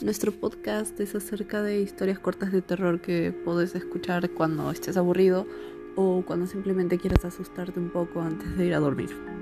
Nuestro podcast es acerca de historias cortas de terror que puedes escuchar cuando estés aburrido o cuando simplemente quieras asustarte un poco antes de ir a dormir.